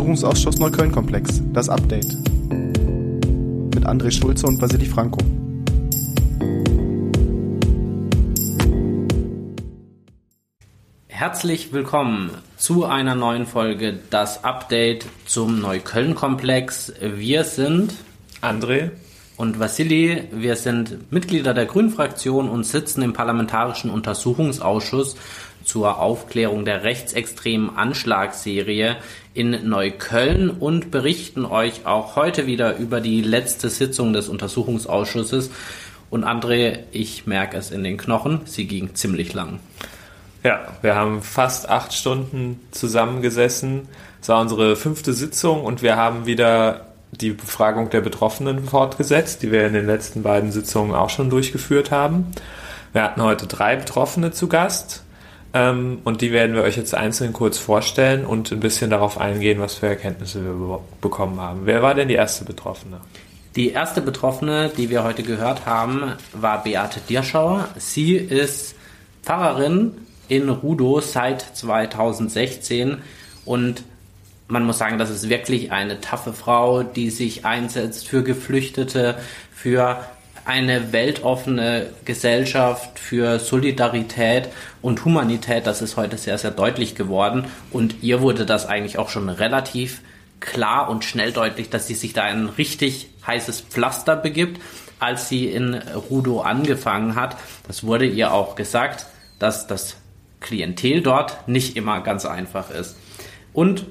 Untersuchungsausschuss Neukölln-Komplex, das Update. Mit André Schulze und Vasili Franco. Herzlich willkommen zu einer neuen Folge, das Update zum Neukölln-Komplex. Wir sind André und Vassili. Wir sind Mitglieder der Grünen-Fraktion und sitzen im Parlamentarischen Untersuchungsausschuss zur Aufklärung der rechtsextremen Anschlagsserie in Neukölln und berichten euch auch heute wieder über die letzte Sitzung des Untersuchungsausschusses. Und André, ich merke es in den Knochen, sie ging ziemlich lang. Ja, wir haben fast acht Stunden zusammengesessen. Es war unsere fünfte Sitzung und wir haben wieder die Befragung der Betroffenen fortgesetzt, die wir in den letzten beiden Sitzungen auch schon durchgeführt haben. Wir hatten heute drei Betroffene zu Gast. Ähm, und die werden wir euch jetzt einzeln kurz vorstellen und ein bisschen darauf eingehen, was für Erkenntnisse wir bekommen haben. Wer war denn die erste Betroffene? Die erste Betroffene, die wir heute gehört haben, war Beate Dirschauer. Sie ist Pfarrerin in Rudow seit 2016 und man muss sagen, das ist wirklich eine taffe Frau, die sich einsetzt für Geflüchtete, für eine weltoffene Gesellschaft für Solidarität und Humanität. Das ist heute sehr, sehr deutlich geworden. Und ihr wurde das eigentlich auch schon relativ klar und schnell deutlich, dass sie sich da ein richtig heißes Pflaster begibt, als sie in Rudo angefangen hat. Das wurde ihr auch gesagt, dass das Klientel dort nicht immer ganz einfach ist. Und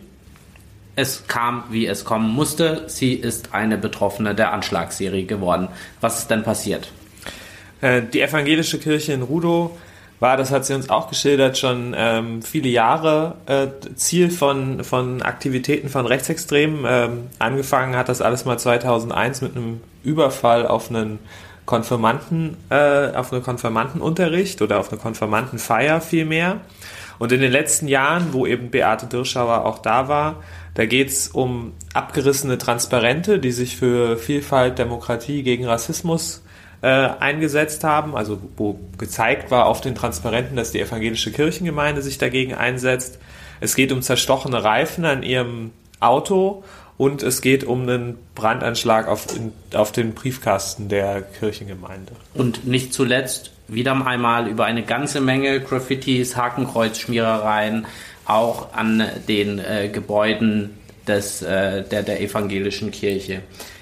es kam, wie es kommen musste. Sie ist eine Betroffene der Anschlagsserie geworden. Was ist denn passiert? Äh, die evangelische Kirche in Rudo war, das hat sie uns auch geschildert, schon ähm, viele Jahre äh, Ziel von, von Aktivitäten von Rechtsextremen. Ähm, angefangen hat das alles mal 2001 mit einem Überfall auf einen Konfirmanden, äh, auf einen Konfirmandenunterricht oder auf eine Konfirmandenfeier vielmehr. Und in den letzten Jahren, wo eben Beate Dirschauer auch da war, da geht es um abgerissene Transparente, die sich für Vielfalt, Demokratie, gegen Rassismus äh, eingesetzt haben, also wo gezeigt war auf den Transparenten, dass die evangelische Kirchengemeinde sich dagegen einsetzt. Es geht um zerstochene Reifen an ihrem Auto und es geht um einen Brandanschlag auf, in, auf den Briefkasten der Kirchengemeinde. Und nicht zuletzt wieder einmal über eine ganze Menge Graffitis, Hakenkreuzschmierereien, auch an den äh, Gebäuden des, äh, der, der evangelischen Kirche.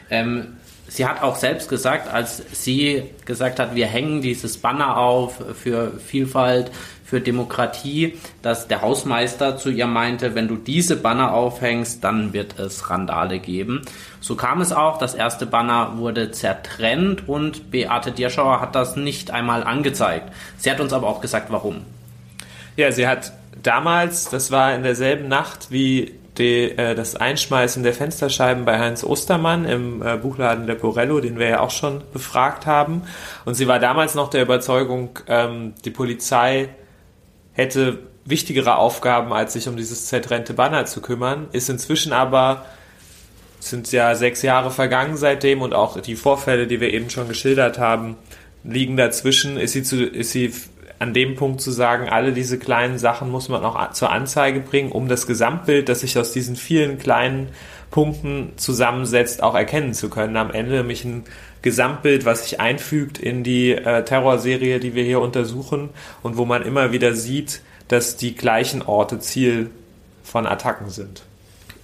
Ähm, sie hat auch selbst gesagt, als sie gesagt hat, wir hängen dieses Banner auf für Vielfalt, für Demokratie, dass der Hausmeister zu ihr meinte, wenn du diese Banner aufhängst, dann wird es Randale geben. So kam es auch, das erste Banner wurde zertrennt und Beate Dierschauer hat das nicht einmal angezeigt. Sie hat uns aber auch gesagt, warum. Ja, sie hat damals, das war in derselben Nacht wie die, äh, das Einschmeißen der Fensterscheiben bei Heinz Ostermann im äh, Buchladen Leporello, den wir ja auch schon befragt haben. Und sie war damals noch der Überzeugung, ähm, die Polizei hätte wichtigere Aufgaben, als sich um dieses zertrennte Banner zu kümmern, ist inzwischen aber sind ja sechs Jahre vergangen seitdem und auch die Vorfälle, die wir eben schon geschildert haben, liegen dazwischen. Ist sie, zu, ist sie an dem Punkt zu sagen, alle diese kleinen Sachen muss man auch zur Anzeige bringen, um das Gesamtbild, das sich aus diesen vielen kleinen Punkten zusammensetzt, auch erkennen zu können. Am Ende nämlich ein Gesamtbild, was sich einfügt in die äh, Terrorserie, die wir hier untersuchen und wo man immer wieder sieht, dass die gleichen Orte Ziel von Attacken sind.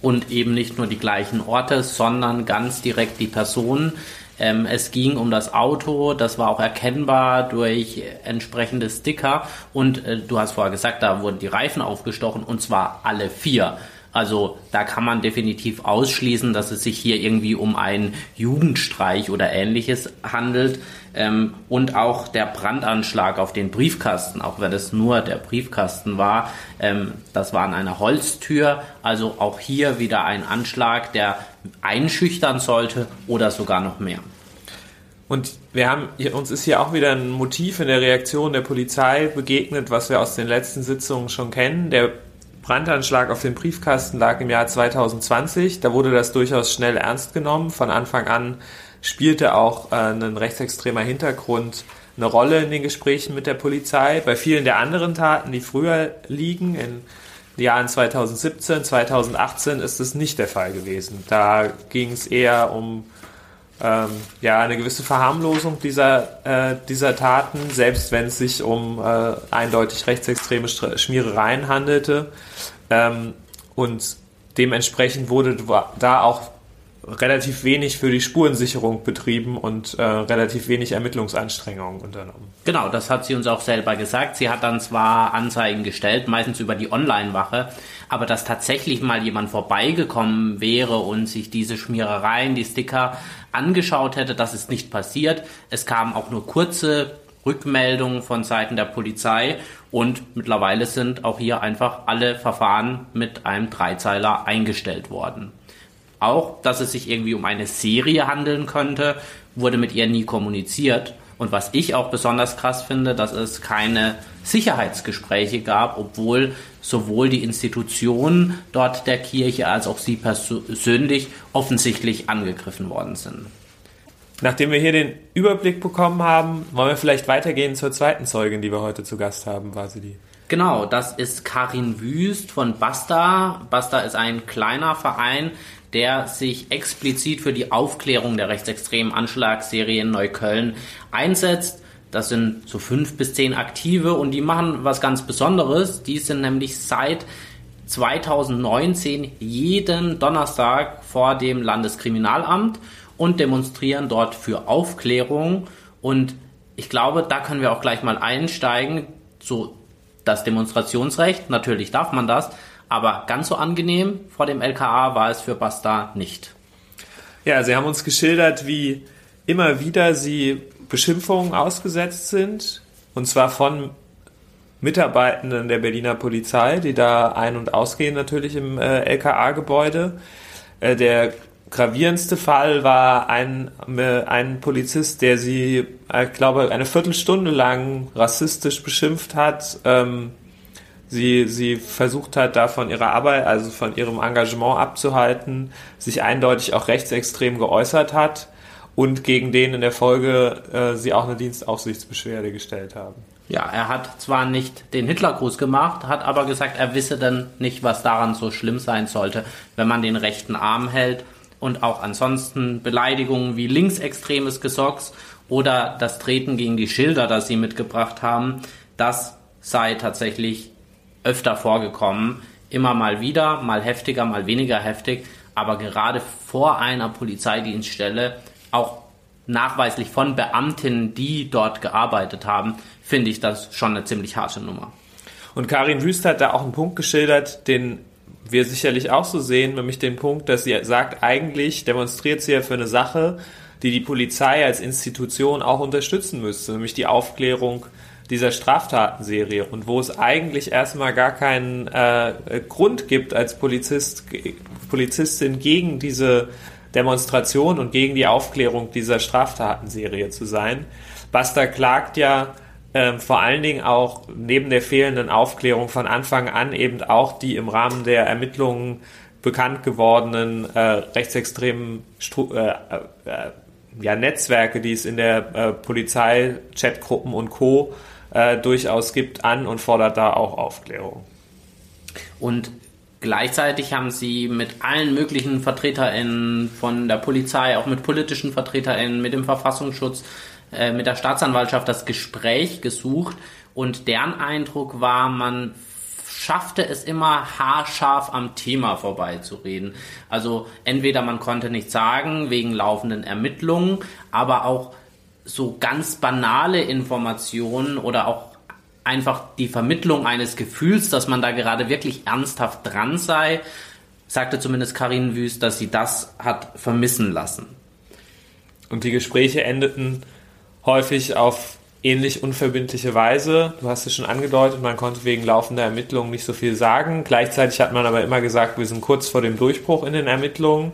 Und eben nicht nur die gleichen Orte, sondern ganz direkt die Personen, ähm, es ging um das Auto, das war auch erkennbar durch entsprechende Sticker und äh, du hast vorher gesagt, da wurden die Reifen aufgestochen und zwar alle vier. Also da kann man definitiv ausschließen, dass es sich hier irgendwie um einen Jugendstreich oder ähnliches handelt. Ähm, und auch der Brandanschlag auf den Briefkasten, auch wenn es nur der Briefkasten war, ähm, das war an einer Holztür. Also auch hier wieder ein Anschlag, der einschüchtern sollte oder sogar noch mehr. Und wir haben, uns ist hier auch wieder ein Motiv in der Reaktion der Polizei begegnet, was wir aus den letzten Sitzungen schon kennen. Der Brandanschlag auf den Briefkasten lag im Jahr 2020. Da wurde das durchaus schnell ernst genommen. Von Anfang an spielte auch äh, ein rechtsextremer Hintergrund eine Rolle in den Gesprächen mit der Polizei. Bei vielen der anderen Taten, die früher liegen, in Jahren 2017, 2018 ist es nicht der Fall gewesen. Da ging es eher um ähm, ja, eine gewisse Verharmlosung dieser, äh, dieser Taten, selbst wenn es sich um äh, eindeutig rechtsextreme Schmierereien handelte. Ähm, und dementsprechend wurde da auch relativ wenig für die Spurensicherung betrieben und äh, relativ wenig Ermittlungsanstrengungen unternommen. Genau, das hat sie uns auch selber gesagt. Sie hat dann zwar Anzeigen gestellt, meistens über die Online-Wache, aber dass tatsächlich mal jemand vorbeigekommen wäre und sich diese Schmierereien, die Sticker angeschaut hätte, das ist nicht passiert. Es kamen auch nur kurze Rückmeldungen von Seiten der Polizei und mittlerweile sind auch hier einfach alle Verfahren mit einem Dreizeiler eingestellt worden. Auch, dass es sich irgendwie um eine Serie handeln könnte, wurde mit ihr nie kommuniziert. Und was ich auch besonders krass finde, dass es keine Sicherheitsgespräche gab, obwohl sowohl die Institutionen dort der Kirche als auch sie persönlich offensichtlich angegriffen worden sind. Nachdem wir hier den Überblick bekommen haben, wollen wir vielleicht weitergehen zur zweiten Zeugin, die wir heute zu Gast haben, Vasili. Genau, das ist Karin Wüst von Basta. Basta ist ein kleiner Verein, der sich explizit für die Aufklärung der rechtsextremen Anschlagsserie in Neukölln einsetzt. Das sind so fünf bis zehn Aktive und die machen was ganz Besonderes. Die sind nämlich seit 2019 jeden Donnerstag vor dem Landeskriminalamt und demonstrieren dort für Aufklärung. Und ich glaube, da können wir auch gleich mal einsteigen. So das Demonstrationsrecht, natürlich darf man das, aber ganz so angenehm vor dem LKA war es für Basta nicht. Ja, Sie haben uns geschildert, wie immer wieder Sie Beschimpfungen ausgesetzt sind. Und zwar von Mitarbeitenden der Berliner Polizei, die da ein- und ausgehen natürlich im äh, LKA-Gebäude. Äh, der gravierendste Fall war ein, ein Polizist, der sie, ich äh, glaube, eine Viertelstunde lang rassistisch beschimpft hat. Ähm, sie, sie versucht hat, da von ihrer Arbeit, also von ihrem Engagement abzuhalten, sich eindeutig auch rechtsextrem geäußert hat und gegen den in der Folge äh, sie auch eine Dienstaufsichtsbeschwerde gestellt haben. Ja, er hat zwar nicht den Hitlergruß gemacht, hat aber gesagt, er wisse dann nicht, was daran so schlimm sein sollte, wenn man den rechten Arm hält und auch ansonsten Beleidigungen wie linksextremes Gesocks oder das Treten gegen die Schilder, das sie mitgebracht haben, das sei tatsächlich öfter vorgekommen. Immer mal wieder, mal heftiger, mal weniger heftig, aber gerade vor einer Polizeidienststelle, auch nachweislich von Beamtinnen, die dort gearbeitet haben, finde ich das schon eine ziemlich harte Nummer. Und Karin Wüst hat da auch einen Punkt geschildert, den wir sicherlich auch so sehen, nämlich den Punkt, dass sie sagt, eigentlich demonstriert sie ja für eine Sache, die die Polizei als Institution auch unterstützen müsste, nämlich die Aufklärung dieser Straftatenserie und wo es eigentlich erstmal gar keinen äh, Grund gibt als Polizist, Polizistin gegen diese Demonstration und gegen die Aufklärung dieser Straftatenserie zu sein. Basta klagt ja ähm, vor allen Dingen auch neben der fehlenden Aufklärung von Anfang an eben auch die im Rahmen der Ermittlungen bekannt gewordenen äh, rechtsextremen Stru äh, äh, ja, Netzwerke, die es in der äh, Polizei, Chatgruppen und Co. Äh, durchaus gibt, an und fordert da auch Aufklärung. Und gleichzeitig haben sie mit allen möglichen VertreterInnen von der Polizei, auch mit politischen VertreterInnen, mit dem Verfassungsschutz, äh, mit der Staatsanwaltschaft das Gespräch gesucht und deren Eindruck war, man schaffte es immer haarscharf am Thema vorbeizureden. Also entweder man konnte nichts sagen wegen laufenden Ermittlungen, aber auch so ganz banale Informationen oder auch einfach die Vermittlung eines Gefühls, dass man da gerade wirklich ernsthaft dran sei, sagte zumindest Karin Wüst, dass sie das hat vermissen lassen. Und die Gespräche endeten häufig auf ähnlich unverbindliche Weise. Du hast es schon angedeutet, man konnte wegen laufender Ermittlungen nicht so viel sagen. Gleichzeitig hat man aber immer gesagt, wir sind kurz vor dem Durchbruch in den Ermittlungen.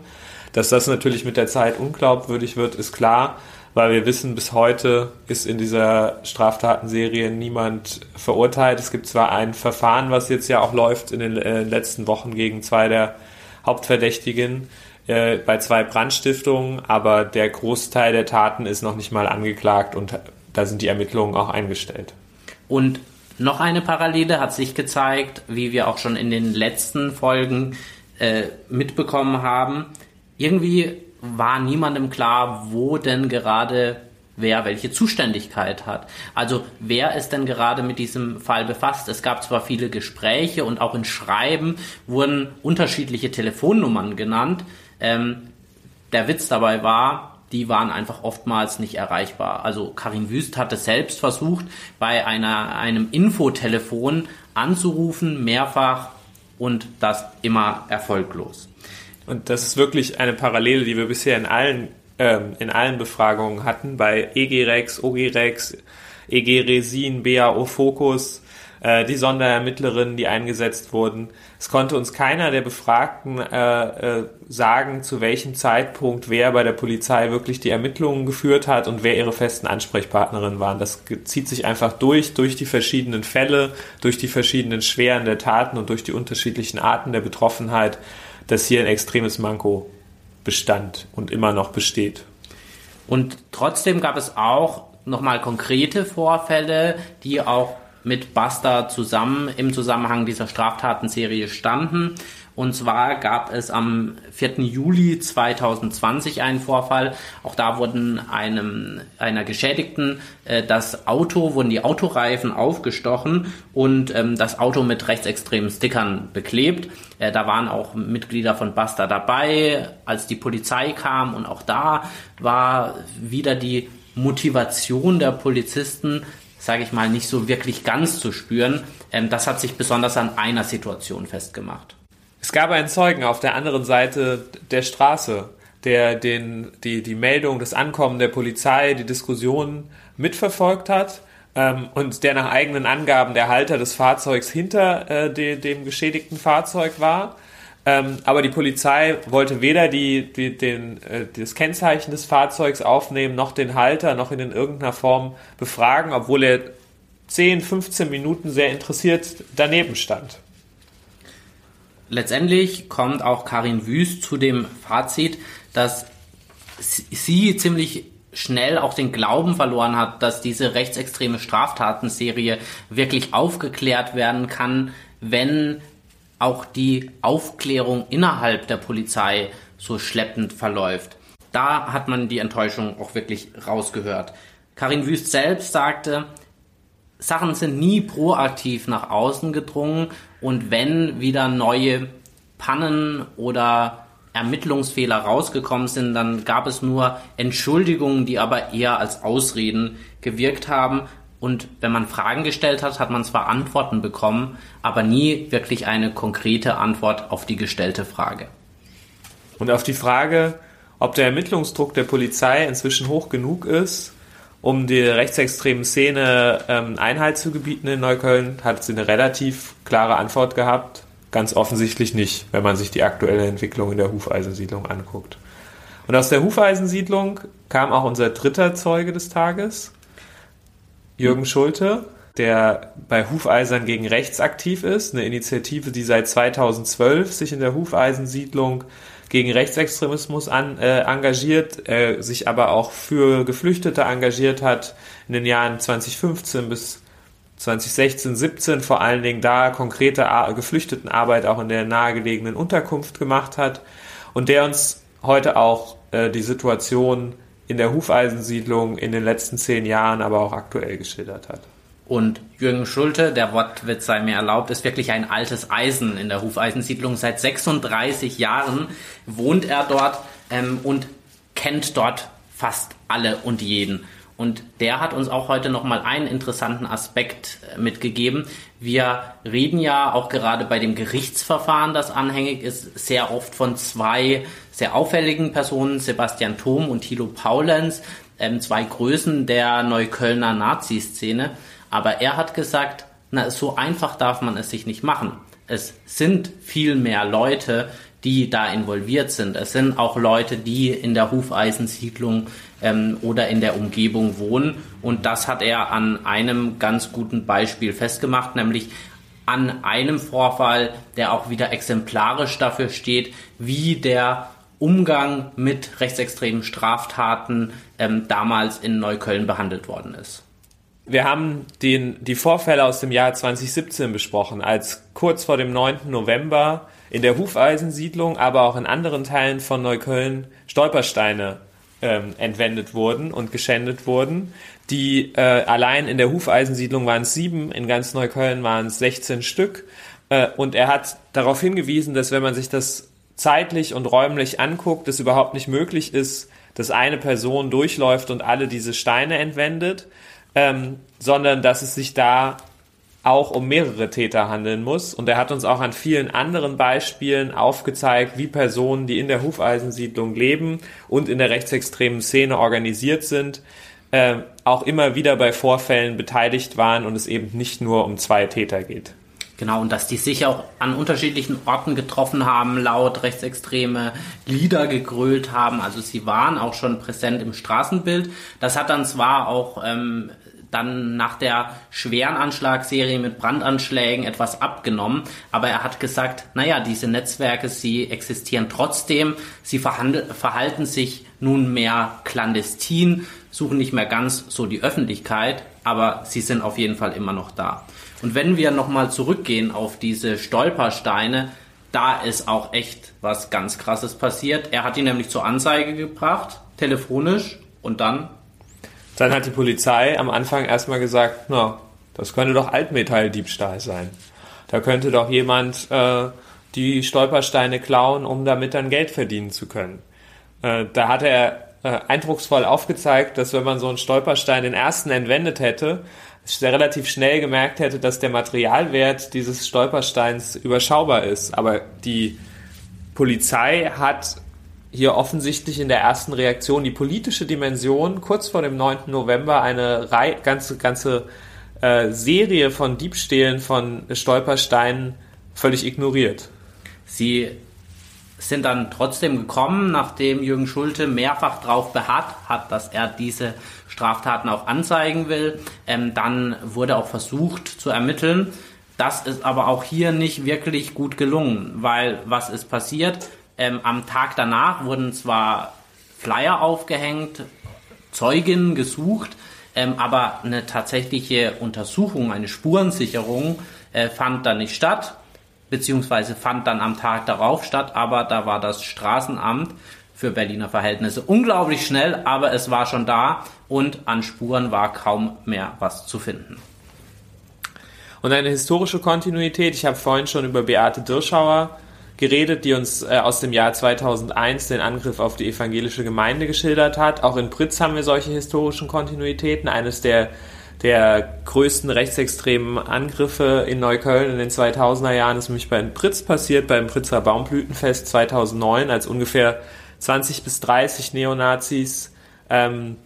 Dass das natürlich mit der Zeit unglaubwürdig wird, ist klar, weil wir wissen, bis heute ist in dieser Straftatenserie niemand verurteilt. Es gibt zwar ein Verfahren, was jetzt ja auch läuft in den äh, letzten Wochen gegen zwei der Hauptverdächtigen, äh, bei zwei Brandstiftungen, aber der Großteil der Taten ist noch nicht mal angeklagt und da sind die Ermittlungen auch eingestellt. Und Noch eine Parallele hat sich gezeigt, wie wir auch schon in den letzten Folgen äh, mitbekommen haben. Irgendwie war niemandem klar, wo denn gerade wer welche Zuständigkeit hat. Also wer ist denn gerade mit diesem Fall befasst? Es gab zwar viele Gespräche und auch in Schreiben wurden unterschiedliche Telefonnummern genannt. Ähm, der Witz dabei war, die waren einfach oftmals nicht erreichbar. Also Karin Wüst hatte selbst versucht, bei einer, einem Infotelefon anzurufen, mehrfach und das immer erfolglos. Und das ist wirklich eine Parallele, die wir bisher in allen, ähm, in allen Befragungen hatten, bei EG-Rex, OG-Rex, EG-Resin, BAO Focus, äh, die Sonderermittlerinnen, die eingesetzt wurden. Es konnte uns keiner der Befragten äh, äh, sagen, zu welchem Zeitpunkt wer bei der Polizei wirklich die Ermittlungen geführt hat und wer ihre festen Ansprechpartnerinnen waren. Das zieht sich einfach durch, durch die verschiedenen Fälle, durch die verschiedenen Schweren der Taten und durch die unterschiedlichen Arten der Betroffenheit, dass hier ein extremes Manko bestand und immer noch besteht. Und trotzdem gab es auch nochmal konkrete Vorfälle, die auch mit Buster zusammen im Zusammenhang dieser Straftatenserie standen. Und zwar gab es am 4. Juli 2020 einen Vorfall. Auch da wurden einem, einer Geschädigten äh, das Auto, wurden die Autoreifen aufgestochen und ähm, das Auto mit rechtsextremen Stickern beklebt. Äh, da waren auch Mitglieder von Basta dabei, als die Polizei kam. Und auch da war wieder die Motivation der Polizisten, sage ich mal, nicht so wirklich ganz zu spüren. Ähm, das hat sich besonders an einer Situation festgemacht. Es gab einen Zeugen auf der anderen Seite der Straße, der den, die, die Meldung, das Ankommen der Polizei, die Diskussion mitverfolgt hat ähm, und der nach eigenen Angaben der Halter des Fahrzeugs hinter äh, de, dem geschädigten Fahrzeug war. Ähm, aber die Polizei wollte weder die, die, den, äh, das Kennzeichen des Fahrzeugs aufnehmen, noch den Halter, noch in irgendeiner Form befragen, obwohl er 10, 15 Minuten sehr interessiert daneben stand. Letztendlich kommt auch Karin Wüst zu dem Fazit, dass sie ziemlich schnell auch den Glauben verloren hat, dass diese rechtsextreme Straftatenserie wirklich aufgeklärt werden kann, wenn auch die Aufklärung innerhalb der Polizei so schleppend verläuft. Da hat man die Enttäuschung auch wirklich rausgehört. Karin Wüst selbst sagte, Sachen sind nie proaktiv nach außen gedrungen und wenn wieder neue Pannen oder Ermittlungsfehler rausgekommen sind, dann gab es nur Entschuldigungen, die aber eher als Ausreden gewirkt haben. Und wenn man Fragen gestellt hat, hat man zwar Antworten bekommen, aber nie wirklich eine konkrete Antwort auf die gestellte Frage. Und auf die Frage, ob der Ermittlungsdruck der Polizei inzwischen hoch genug ist, um der rechtsextremen Szene ähm, Einhalt zu gebieten in Neukölln, hat sie eine relativ klare Antwort gehabt. Ganz offensichtlich nicht, wenn man sich die aktuelle Entwicklung in der Hufeisensiedlung anguckt. Und aus der Hufeisensiedlung kam auch unser dritter Zeuge des Tages, Jürgen Schulte, der bei Hufeisern gegen Rechts aktiv ist, eine Initiative, die seit 2012 sich in der Hufeisensiedlung gegen Rechtsextremismus an, äh, engagiert, äh, sich aber auch für Geflüchtete engagiert hat in den Jahren 2015 bis 2016, 17 vor allen Dingen da konkrete Geflüchtetenarbeit auch in der nahegelegenen Unterkunft gemacht hat und der uns heute auch äh, die Situation in der Hufeisensiedlung in den letzten zehn Jahren, aber auch aktuell geschildert hat. Und Jürgen Schulte, der Wortwitz sei mir erlaubt, ist wirklich ein altes Eisen in der Hufeisensiedlung. Seit 36 Jahren wohnt er dort ähm, und kennt dort fast alle und jeden. Und der hat uns auch heute nochmal einen interessanten Aspekt äh, mitgegeben. Wir reden ja auch gerade bei dem Gerichtsverfahren, das anhängig ist, sehr oft von zwei sehr auffälligen Personen, Sebastian Thom und Thilo Paulens, ähm, zwei Größen der Neuköllner Nazi-Szene. Aber er hat gesagt, na, so einfach darf man es sich nicht machen. Es sind viel mehr Leute, die da involviert sind. Es sind auch Leute, die in der Hufeisensiedlung ähm, oder in der Umgebung wohnen. Und das hat er an einem ganz guten Beispiel festgemacht, nämlich an einem Vorfall, der auch wieder exemplarisch dafür steht, wie der Umgang mit rechtsextremen Straftaten ähm, damals in Neukölln behandelt worden ist. Wir haben den, die Vorfälle aus dem Jahr 2017 besprochen, als kurz vor dem 9. November in der Hufeisensiedlung, aber auch in anderen Teilen von Neukölln Stolpersteine ähm, entwendet wurden und geschändet wurden. Die äh, allein in der Hufeisensiedlung waren es sieben, in ganz Neukölln waren es 16 Stück. Äh, und er hat darauf hingewiesen, dass wenn man sich das zeitlich und räumlich anguckt, es überhaupt nicht möglich ist, dass eine Person durchläuft und alle diese Steine entwendet, ähm, sondern dass es sich da auch um mehrere Täter handeln muss. Und er hat uns auch an vielen anderen Beispielen aufgezeigt, wie Personen, die in der Hufeisensiedlung leben und in der rechtsextremen Szene organisiert sind, äh, auch immer wieder bei Vorfällen beteiligt waren und es eben nicht nur um zwei Täter geht. Genau, und dass die sich auch an unterschiedlichen Orten getroffen haben, laut rechtsextreme Lieder gegrölt haben. Also sie waren auch schon präsent im Straßenbild. Das hat dann zwar auch ähm, dann nach der schweren Anschlagserie mit Brandanschlägen etwas abgenommen. Aber er hat gesagt, naja, diese Netzwerke, sie existieren trotzdem, sie verhalten sich nunmehr clandestin, suchen nicht mehr ganz so die Öffentlichkeit, aber sie sind auf jeden Fall immer noch da. Und wenn wir nochmal zurückgehen auf diese Stolpersteine, da ist auch echt was ganz Krasses passiert. Er hat ihn nämlich zur Anzeige gebracht, telefonisch, und dann dann hat die Polizei am Anfang erstmal gesagt, na, das könnte doch Altmetalldiebstahl sein. Da könnte doch jemand äh, die Stolpersteine klauen, um damit dann Geld verdienen zu können. Äh, da hat er äh, eindrucksvoll aufgezeigt, dass wenn man so einen Stolperstein den ersten entwendet hätte, relativ schnell gemerkt hätte, dass der Materialwert dieses Stolpersteins überschaubar ist. Aber die Polizei hat hier offensichtlich in der ersten Reaktion die politische Dimension kurz vor dem 9. November eine Reihe, ganze, ganze äh, Serie von Diebstählen von Stolpersteinen völlig ignoriert. Sie sind dann trotzdem gekommen, nachdem Jürgen Schulte mehrfach darauf beharrt hat, dass er diese Straftaten auch anzeigen will. Ähm, dann wurde auch versucht zu ermitteln. Das ist aber auch hier nicht wirklich gut gelungen, weil was ist passiert? Ähm, am Tag danach wurden zwar Flyer aufgehängt, Zeuginnen gesucht, ähm, aber eine tatsächliche Untersuchung, eine Spurensicherung äh, fand dann nicht statt, beziehungsweise fand dann am Tag darauf statt, aber da war das Straßenamt für Berliner Verhältnisse unglaublich schnell, aber es war schon da und an Spuren war kaum mehr was zu finden. Und eine historische Kontinuität, ich habe vorhin schon über Beate Dirschauer geredet, die uns äh, aus dem Jahr 2001 den Angriff auf die evangelische Gemeinde geschildert hat. Auch in Pritz haben wir solche historischen Kontinuitäten. Eines der der größten rechtsextremen Angriffe in Neukölln in den 2000er Jahren ist nämlich bei Pritz passiert, beim Pritzer Baumblütenfest 2009, als ungefähr 20 bis 30 Neonazis ähm,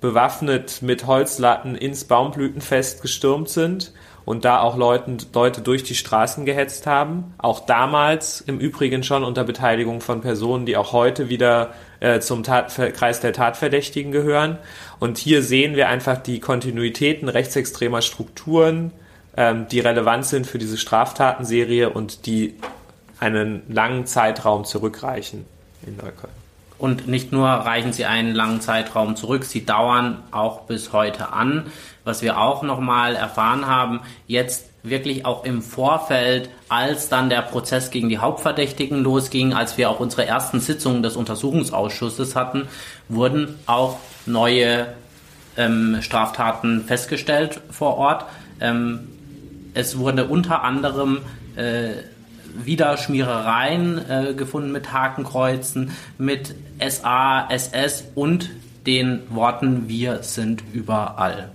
bewaffnet mit Holzlatten ins Baumblütenfest gestürmt sind und da auch Leuten, Leute durch die Straßen gehetzt haben. Auch damals im Übrigen schon unter Beteiligung von Personen, die auch heute wieder äh, zum Tat, Kreis der Tatverdächtigen gehören. Und hier sehen wir einfach die Kontinuitäten rechtsextremer Strukturen, ähm, die relevant sind für diese Straftatenserie und die einen langen Zeitraum zurückreichen in Neukölln. Und nicht nur reichen sie einen langen Zeitraum zurück, sie dauern auch bis heute an was wir auch nochmal erfahren haben, jetzt wirklich auch im Vorfeld, als dann der Prozess gegen die Hauptverdächtigen losging, als wir auch unsere ersten Sitzungen des Untersuchungsausschusses hatten, wurden auch neue ähm, Straftaten festgestellt vor Ort. Ähm, es wurde unter anderem äh, wieder Schmierereien äh, gefunden mit Hakenkreuzen, mit SA, SS und den Worten Wir sind überall.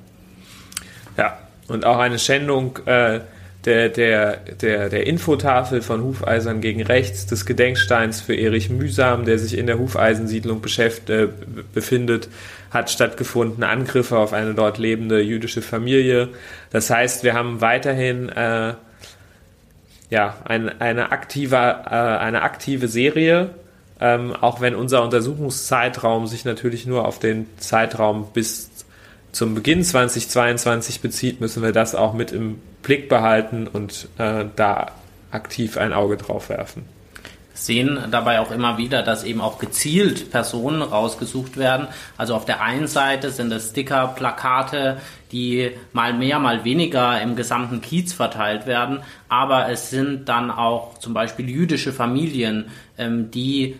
Ja, und auch eine Schändung äh, der, der, der, der Infotafel von Hufeisern gegen rechts, des Gedenksteins für Erich Mühsam, der sich in der Hufeisensiedlung äh, befindet, hat stattgefunden. Angriffe auf eine dort lebende jüdische Familie. Das heißt, wir haben weiterhin äh, ja, ein, eine, aktive, äh, eine aktive Serie, ähm, auch wenn unser Untersuchungszeitraum sich natürlich nur auf den Zeitraum bis zum Beginn 2022 bezieht, müssen wir das auch mit im Blick behalten und äh, da aktiv ein Auge drauf werfen. Sehen dabei auch immer wieder, dass eben auch gezielt Personen rausgesucht werden. Also auf der einen Seite sind es Sticker, Plakate, die mal mehr, mal weniger im gesamten Kiez verteilt werden. Aber es sind dann auch zum Beispiel jüdische Familien, ähm, die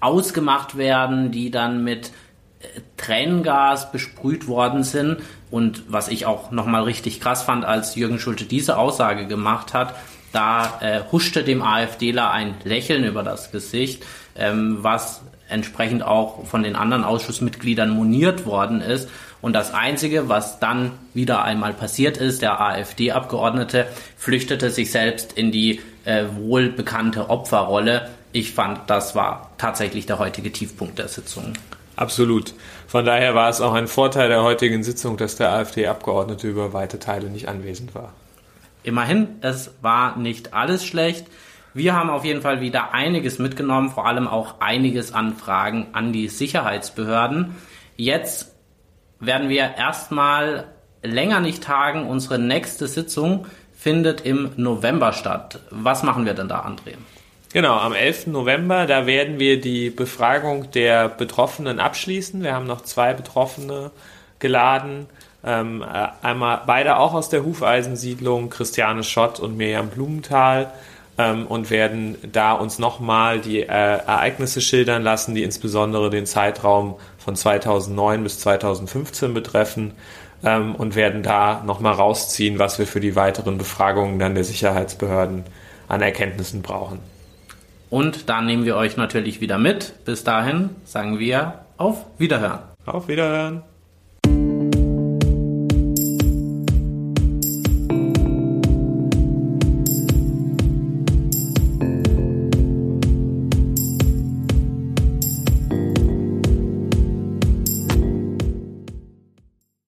ausgemacht werden, die dann mit äh, Tränengas besprüht worden sind. Und was ich auch nochmal richtig krass fand, als Jürgen Schulte diese Aussage gemacht hat, da äh, huschte dem AfDler ein Lächeln über das Gesicht, ähm, was entsprechend auch von den anderen Ausschussmitgliedern moniert worden ist. Und das Einzige, was dann wieder einmal passiert ist, der AfD-Abgeordnete flüchtete sich selbst in die äh, wohlbekannte Opferrolle. Ich fand, das war tatsächlich der heutige Tiefpunkt der Sitzung. Absolut. Von daher war es auch ein Vorteil der heutigen Sitzung, dass der AfD-Abgeordnete über weite Teile nicht anwesend war. Immerhin, es war nicht alles schlecht. Wir haben auf jeden Fall wieder einiges mitgenommen, vor allem auch einiges an Fragen an die Sicherheitsbehörden. Jetzt werden wir erstmal länger nicht tagen. Unsere nächste Sitzung findet im November statt. Was machen wir denn da, André? Genau, am 11. November, da werden wir die Befragung der Betroffenen abschließen. Wir haben noch zwei Betroffene geladen. Ähm, äh, einmal beide auch aus der Hufeisensiedlung, Christiane Schott und Mirjam Blumenthal ähm, und werden da uns nochmal die äh, Ereignisse schildern lassen, die insbesondere den Zeitraum von 2009 bis 2015 betreffen ähm, und werden da nochmal rausziehen, was wir für die weiteren Befragungen dann der Sicherheitsbehörden an Erkenntnissen brauchen. Und da nehmen wir euch natürlich wieder mit. Bis dahin sagen wir auf Wiederhören. Auf Wiederhören.